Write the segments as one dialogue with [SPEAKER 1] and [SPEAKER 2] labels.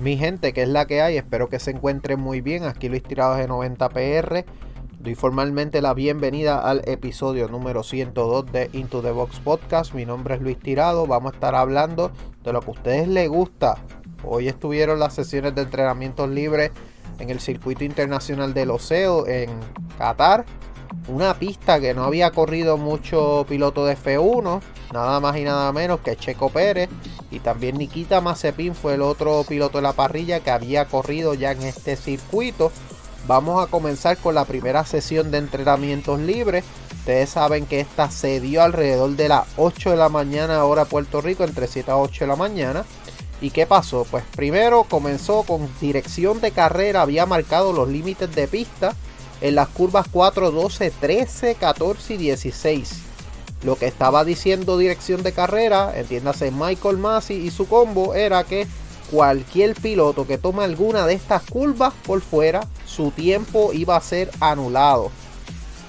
[SPEAKER 1] Mi gente, que es la que hay, espero que se encuentren muy bien. Aquí Luis Tirado de 90PR. Doy formalmente la bienvenida al episodio número 102 de Into the Box Podcast. Mi nombre es Luis Tirado. Vamos a estar hablando de lo que a ustedes les gusta. Hoy estuvieron las sesiones de entrenamientos libres en el circuito internacional del Oceo en Qatar. Una pista que no había corrido mucho piloto de F1, nada más y nada menos que Checo Pérez y también Nikita Mazepin fue el otro piloto de la parrilla que había corrido ya en este circuito. Vamos a comenzar con la primera sesión de entrenamientos libres. Ustedes saben que esta se dio alrededor de las 8 de la mañana hora Puerto Rico, entre 7 a 8 de la mañana. ¿Y qué pasó? Pues primero comenzó con dirección de carrera, había marcado los límites de pista en las curvas 4, 12, 13, 14 y 16 lo que estaba diciendo dirección de carrera, entiéndase Michael Massey y su combo, era que cualquier piloto que tome alguna de estas curvas por fuera, su tiempo iba a ser anulado.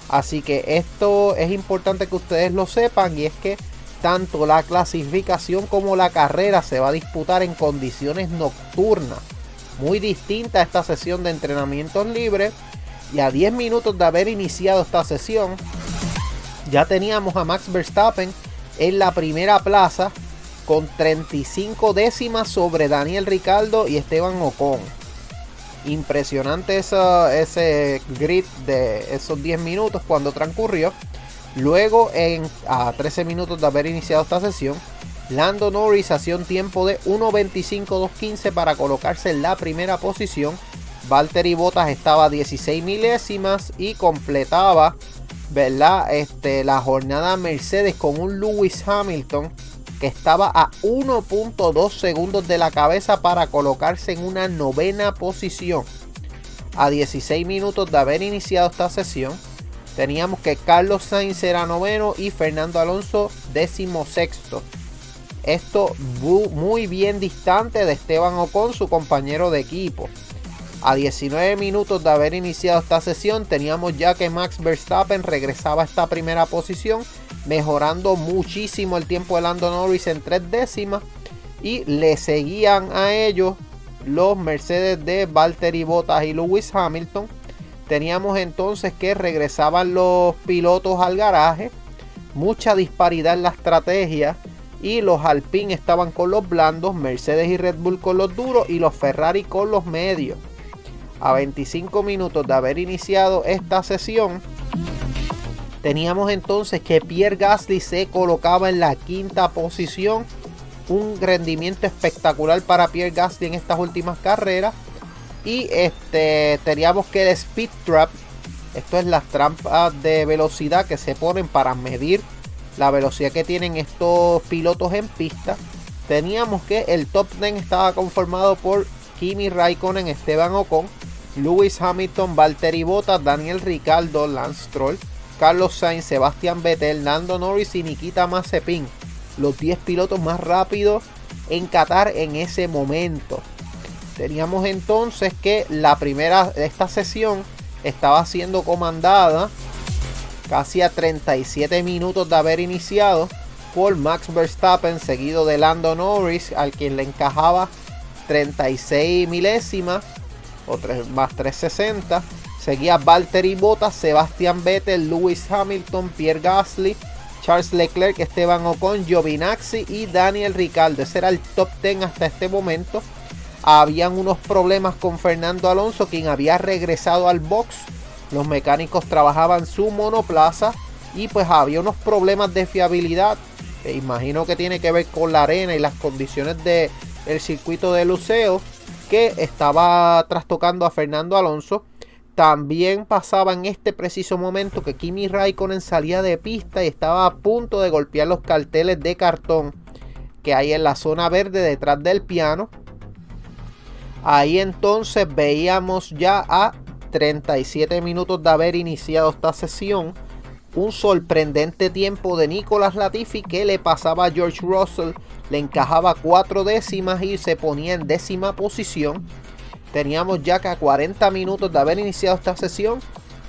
[SPEAKER 1] Así que esto es importante que ustedes lo sepan y es que tanto la clasificación como la carrera se va a disputar en condiciones nocturnas. Muy distinta a esta sesión de entrenamientos libres. Y a 10 minutos de haber iniciado esta sesión, ya teníamos a Max Verstappen en la primera plaza con 35 décimas sobre Daniel Ricardo y Esteban Ocon. Impresionante ese grid de esos 10 minutos cuando transcurrió. Luego, en, a 13 minutos de haber iniciado esta sesión, Lando Norris hacía un tiempo de 1.25.215 para colocarse en la primera posición. Valtteri Bottas estaba a 16 milésimas y completaba ¿verdad? Este, la jornada Mercedes con un Lewis Hamilton que estaba a 1.2 segundos de la cabeza para colocarse en una novena posición. A 16 minutos de haber iniciado esta sesión, teníamos que Carlos Sainz era noveno y Fernando Alonso décimo sexto. Esto muy bien distante de Esteban Ocon, su compañero de equipo. A 19 minutos de haber iniciado esta sesión, teníamos ya que Max Verstappen regresaba a esta primera posición, mejorando muchísimo el tiempo de Lando Norris en tres décimas. Y le seguían a ellos los Mercedes de Valtteri Bottas y Lewis Hamilton. Teníamos entonces que regresaban los pilotos al garaje. Mucha disparidad en la estrategia. Y los Alpine estaban con los blandos, Mercedes y Red Bull con los duros y los Ferrari con los medios a 25 minutos de haber iniciado esta sesión, teníamos entonces que Pierre Gasly se colocaba en la quinta posición. Un rendimiento espectacular para Pierre Gasly en estas últimas carreras. Y este, teníamos que el Speed Trap, esto es las trampas de velocidad que se ponen para medir la velocidad que tienen estos pilotos en pista. Teníamos que el top 10 estaba conformado por Kimi Raikkonen, Esteban Ocon, Lewis Hamilton, Valtteri Bottas, Daniel Ricardo, Lance Stroll, Carlos Sainz, Sebastian Vettel, Nando Norris y Nikita Mazepin. Los 10 pilotos más rápidos en Qatar en ese momento. Teníamos entonces que la primera de esta sesión estaba siendo comandada casi a 37 minutos de haber iniciado por Max Verstappen, seguido de Lando Norris, al quien le encajaba 36 milésimas o más 360. Seguía Valtteri Bottas, Sebastian Vettel, Lewis Hamilton, Pierre Gasly, Charles Leclerc, Esteban Ocon, Giovinazzi y Daniel Ricciardo. Ese era el top 10 hasta este momento. Habían unos problemas con Fernando Alonso, quien había regresado al box. Los mecánicos trabajaban su monoplaza y pues había unos problemas de fiabilidad. Imagino que tiene que ver con la arena y las condiciones del el circuito de luceo que estaba trastocando a Fernando Alonso. También pasaba en este preciso momento que Kimi Raikkonen salía de pista y estaba a punto de golpear los carteles de cartón que hay en la zona verde detrás del piano. Ahí entonces veíamos ya a 37 minutos de haber iniciado esta sesión, un sorprendente tiempo de Nicolas Latifi que le pasaba a George Russell, le encajaba cuatro décimas y se ponía en décima posición. Teníamos ya que a 40 minutos de haber iniciado esta sesión,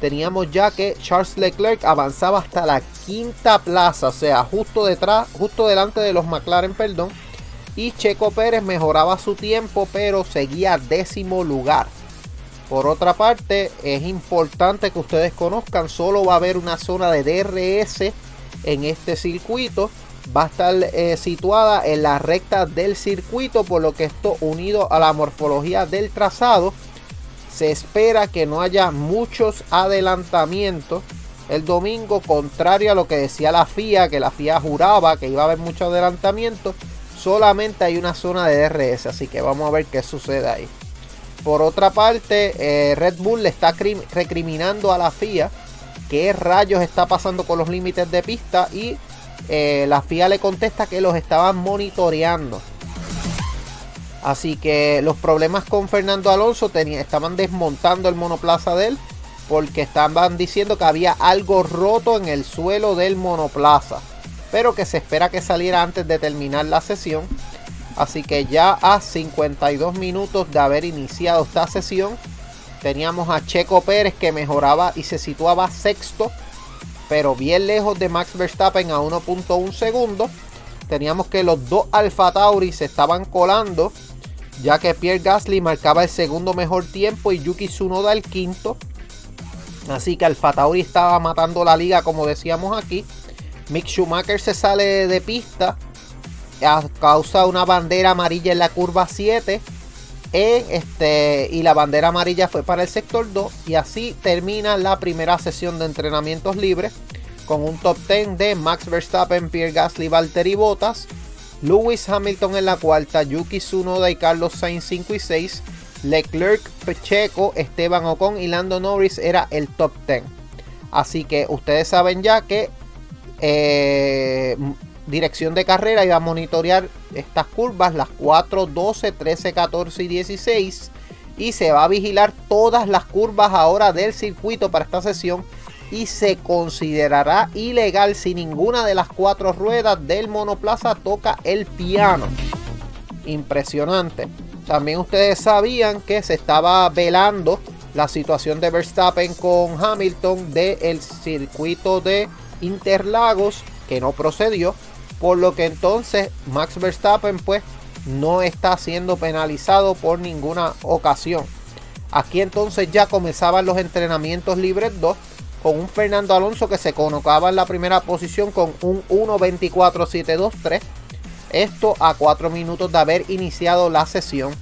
[SPEAKER 1] teníamos ya que Charles Leclerc avanzaba hasta la quinta plaza, o sea, justo detrás, justo delante de los McLaren, perdón. Y Checo Pérez mejoraba su tiempo, pero seguía décimo lugar. Por otra parte, es importante que ustedes conozcan, solo va a haber una zona de DRS en este circuito. Va a estar eh, situada en la recta del circuito, por lo que esto unido a la morfología del trazado, se espera que no haya muchos adelantamientos el domingo, contrario a lo que decía la FIA, que la FIA juraba que iba a haber mucho adelantamiento. Solamente hay una zona de DRS, así que vamos a ver qué sucede ahí. Por otra parte, eh, Red Bull le está recriminando a la FIA qué rayos está pasando con los límites de pista y eh, la FIA le contesta que los estaban monitoreando. Así que los problemas con Fernando Alonso estaban desmontando el monoplaza de él porque estaban diciendo que había algo roto en el suelo del monoplaza, pero que se espera que saliera antes de terminar la sesión. Así que ya a 52 minutos de haber iniciado esta sesión, teníamos a Checo Pérez que mejoraba y se situaba sexto, pero bien lejos de Max Verstappen a 1.1 segundos. Teníamos que los dos Alfa Tauri se estaban colando, ya que Pierre Gasly marcaba el segundo mejor tiempo y Yuki Tsunoda el quinto. Así que Alfa Tauri estaba matando la liga, como decíamos aquí. Mick Schumacher se sale de pista causa una bandera amarilla en la curva 7. este, y la bandera amarilla fue para el sector 2. Y así termina la primera sesión de entrenamientos libres. Con un top 10 de Max Verstappen, Pierre Gasly, Valtteri Bottas. Lewis Hamilton en la cuarta, Yuki Tsunoda y Carlos Sainz 5 y 6. Leclerc, Pacheco, Esteban Ocon y Lando Norris era el top 10. Así que ustedes saben ya que eh, dirección de carrera iba a monitorear estas curvas, las 4, 12, 13, 14 y 16. Y se va a vigilar todas las curvas ahora del circuito para esta sesión. Y se considerará ilegal si ninguna de las cuatro ruedas del monoplaza toca el piano. Impresionante. También ustedes sabían que se estaba velando la situación de Verstappen con Hamilton del circuito de Interlagos que no procedió por lo que entonces Max Verstappen pues no está siendo penalizado por ninguna ocasión. Aquí entonces ya comenzaban los entrenamientos libres 2 con un Fernando Alonso que se colocaba en la primera posición con un 1.24.723. Esto a 4 minutos de haber iniciado la sesión.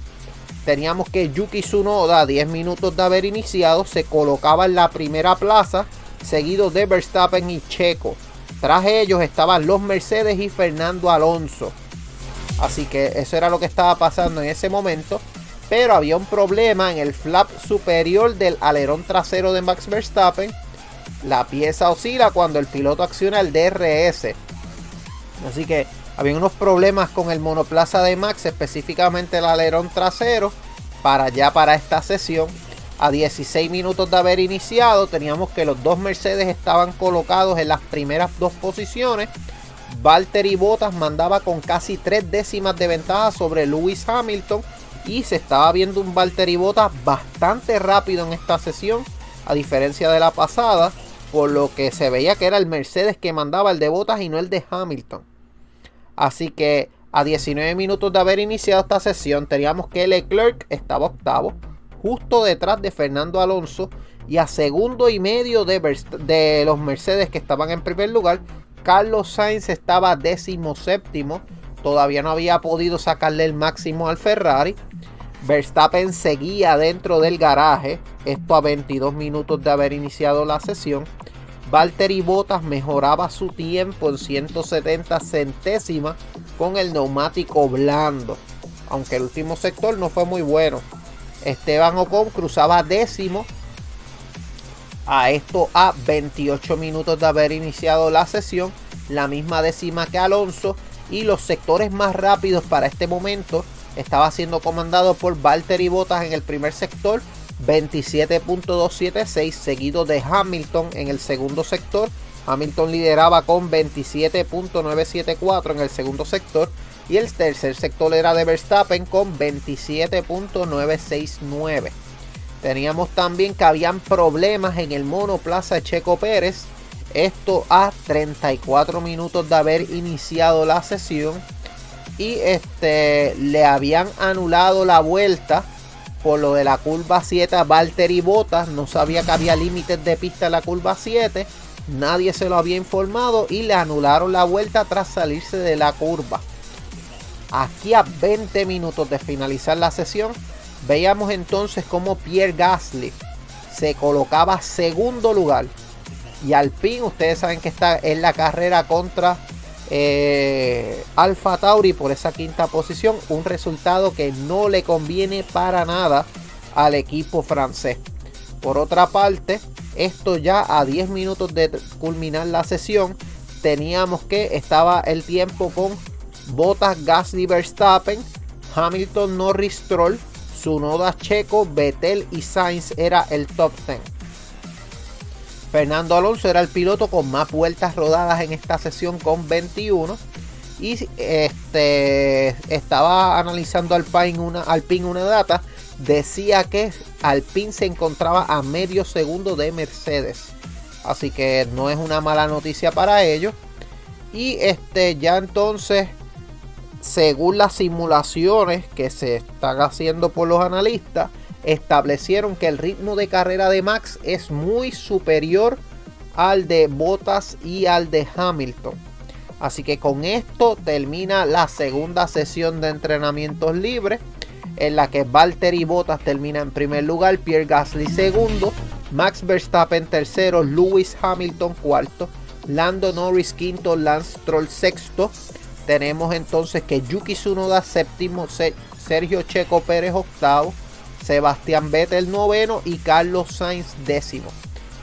[SPEAKER 1] Teníamos que Yuki Tsunoda a 10 minutos de haber iniciado se colocaba en la primera plaza seguido de Verstappen y Checo. Tras ellos estaban los Mercedes y Fernando Alonso. Así que eso era lo que estaba pasando en ese momento. Pero había un problema en el flap superior del alerón trasero de Max Verstappen. La pieza oscila cuando el piloto acciona el DRS. Así que había unos problemas con el monoplaza de Max, específicamente el alerón trasero, para ya para esta sesión a 16 minutos de haber iniciado, teníamos que los dos Mercedes estaban colocados en las primeras dos posiciones. Valtteri Bottas mandaba con casi tres décimas de ventaja sobre Lewis Hamilton y se estaba viendo un Valtteri Bottas bastante rápido en esta sesión, a diferencia de la pasada, por lo que se veía que era el Mercedes que mandaba el de Bottas y no el de Hamilton. Así que a 19 minutos de haber iniciado esta sesión, teníamos que Leclerc estaba octavo, justo detrás de Fernando Alonso y a segundo y medio de, los Mercedes que estaban en primer lugar. Carlos Sainz estaba décimo séptimo. Todavía no había podido sacarle el máximo al Ferrari. Verstappen seguía dentro del garaje. Esto a 22 minutos de haber iniciado la sesión. Valtteri Bottas mejoraba su tiempo en 170 centésimas con el neumático blando. Aunque el último sector no fue muy bueno. Esteban Ocon cruzaba décimo. A esto a 28 minutos de haber iniciado la sesión. La misma décima que Alonso. Y los sectores más rápidos para este momento estaba siendo comandado por Valtteri Bottas en el primer sector. 27.276, seguido de Hamilton en el segundo sector. Hamilton lideraba con 27.974 en el segundo sector y el tercer sector era de Verstappen con 27.969. Teníamos también que habían problemas en el monoplaza Checo Pérez. Esto a 34 minutos de haber iniciado la sesión. Y este le habían anulado la vuelta por lo de la curva 7 a Valtteri Bottas. No sabía que había límites de pista en la curva 7. Nadie se lo había informado y le anularon la vuelta tras salirse de la curva. Aquí a 20 minutos de finalizar la sesión, veíamos entonces cómo Pierre Gasly se colocaba segundo lugar. Y Alpine, ustedes saben que está en la carrera contra eh, Alfa Tauri por esa quinta posición. Un resultado que no le conviene para nada al equipo francés. Por otra parte, esto ya a 10 minutos de culminar la sesión, teníamos que estaba el tiempo con Bottas, Gasly, Verstappen, Hamilton, Norris, Stroll, Sunoda, Checo, Vettel y Sainz era el top 10. Fernando Alonso era el piloto con más vueltas rodadas en esta sesión con 21. Y este, estaba analizando Alpine una, Alpine una data. Decía que Alpine se encontraba a medio segundo de Mercedes. Así que no es una mala noticia para ellos. Y este ya entonces según las simulaciones que se están haciendo por los analistas, establecieron que el ritmo de carrera de Max es muy superior al de Bottas y al de Hamilton. Así que con esto termina la segunda sesión de entrenamientos libres, en la que Valtteri Bottas termina en primer lugar, Pierre Gasly segundo, Max Verstappen tercero, Lewis Hamilton cuarto, Lando Norris quinto, Lance Stroll sexto, tenemos entonces que Yuki Tsunoda séptimo, Sergio Checo Pérez octavo, Sebastián Vettel noveno y Carlos Sainz décimo.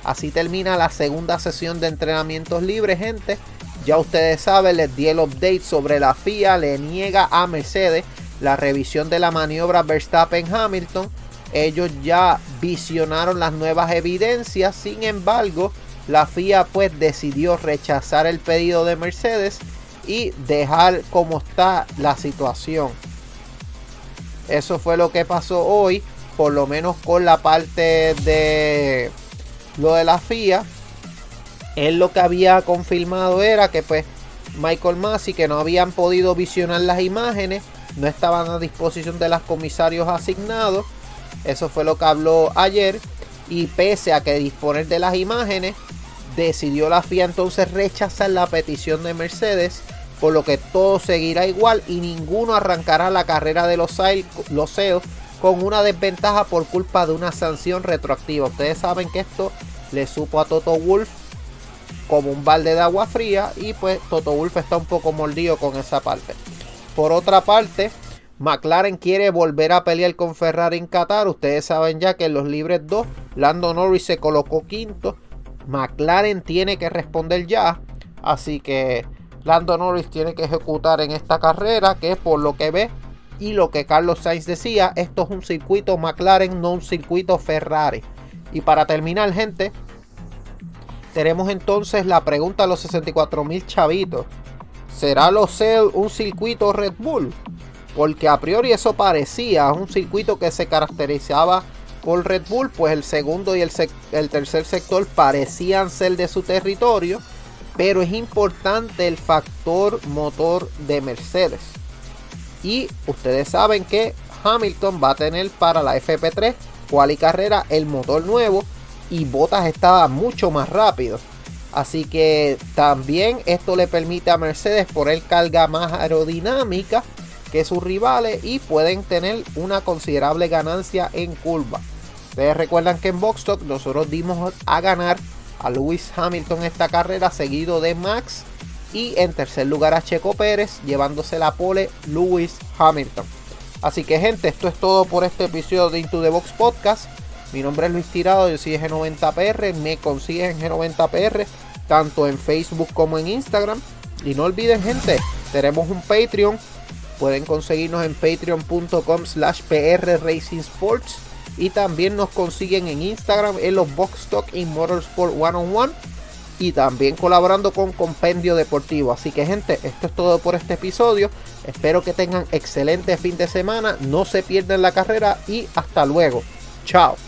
[SPEAKER 1] Así termina la segunda sesión de entrenamientos libres, gente. Ya ustedes saben, les di el update sobre la FIA, le niega a Mercedes la revisión de la maniobra Verstappen-Hamilton. Ellos ya visionaron las nuevas evidencias, sin embargo, la FIA pues decidió rechazar el pedido de Mercedes y dejar como está la situación. Eso fue lo que pasó hoy, por lo menos con la parte de lo de la FIA. Él lo que había confirmado era que pues Michael Massey que no habían podido visionar las imágenes, no estaban a disposición de los comisarios asignados. Eso fue lo que habló ayer. Y pese a que disponer de las imágenes, decidió la FIA entonces rechazar la petición de Mercedes por lo que todo seguirá igual y ninguno arrancará la carrera de los, los con una desventaja por culpa de una sanción retroactiva. Ustedes saben que esto le supo a Toto Wolf como un balde de agua fría y pues Toto Wolf está un poco mordido con esa parte. Por otra parte, McLaren quiere volver a pelear con Ferrari en Qatar. Ustedes saben ya que en los libres 2, Lando Norris se colocó quinto. McLaren tiene que responder ya. Así que Lando Norris tiene que ejecutar en esta carrera, que por lo que ve y lo que Carlos Sainz decía, esto es un circuito McLaren, no un circuito Ferrari. Y para terminar, gente, tenemos entonces la pregunta a los 64 mil chavitos. ¿Será Cell un circuito Red Bull? Porque a priori eso parecía un circuito que se caracterizaba por Red Bull, pues el segundo y el, el tercer sector parecían ser de su territorio pero es importante el factor motor de Mercedes. Y ustedes saben que Hamilton va a tener para la FP3 cual y carrera el motor nuevo y Bottas estaba mucho más rápido. Así que también esto le permite a Mercedes poner carga más aerodinámica que sus rivales y pueden tener una considerable ganancia en curva. Ustedes recuerdan que en Boxstock nosotros dimos a ganar a Lewis Hamilton esta carrera, seguido de Max. Y en tercer lugar a Checo Pérez, llevándose la pole Lewis Hamilton. Así que gente, esto es todo por este episodio de Into the Box Podcast. Mi nombre es Luis Tirado, yo soy G90PR, me consigues en G90PR, tanto en Facebook como en Instagram. Y no olviden gente, tenemos un Patreon, pueden conseguirnos en patreon.com slash PR Racing Sports Y también nos consiguen en Instagram en los Box Talk y Motorsport One on One. Y también colaborando con Compendio Deportivo. Así que gente, esto es todo por este episodio. Espero que tengan excelente fin de semana. No se pierdan la carrera y hasta luego. Chao.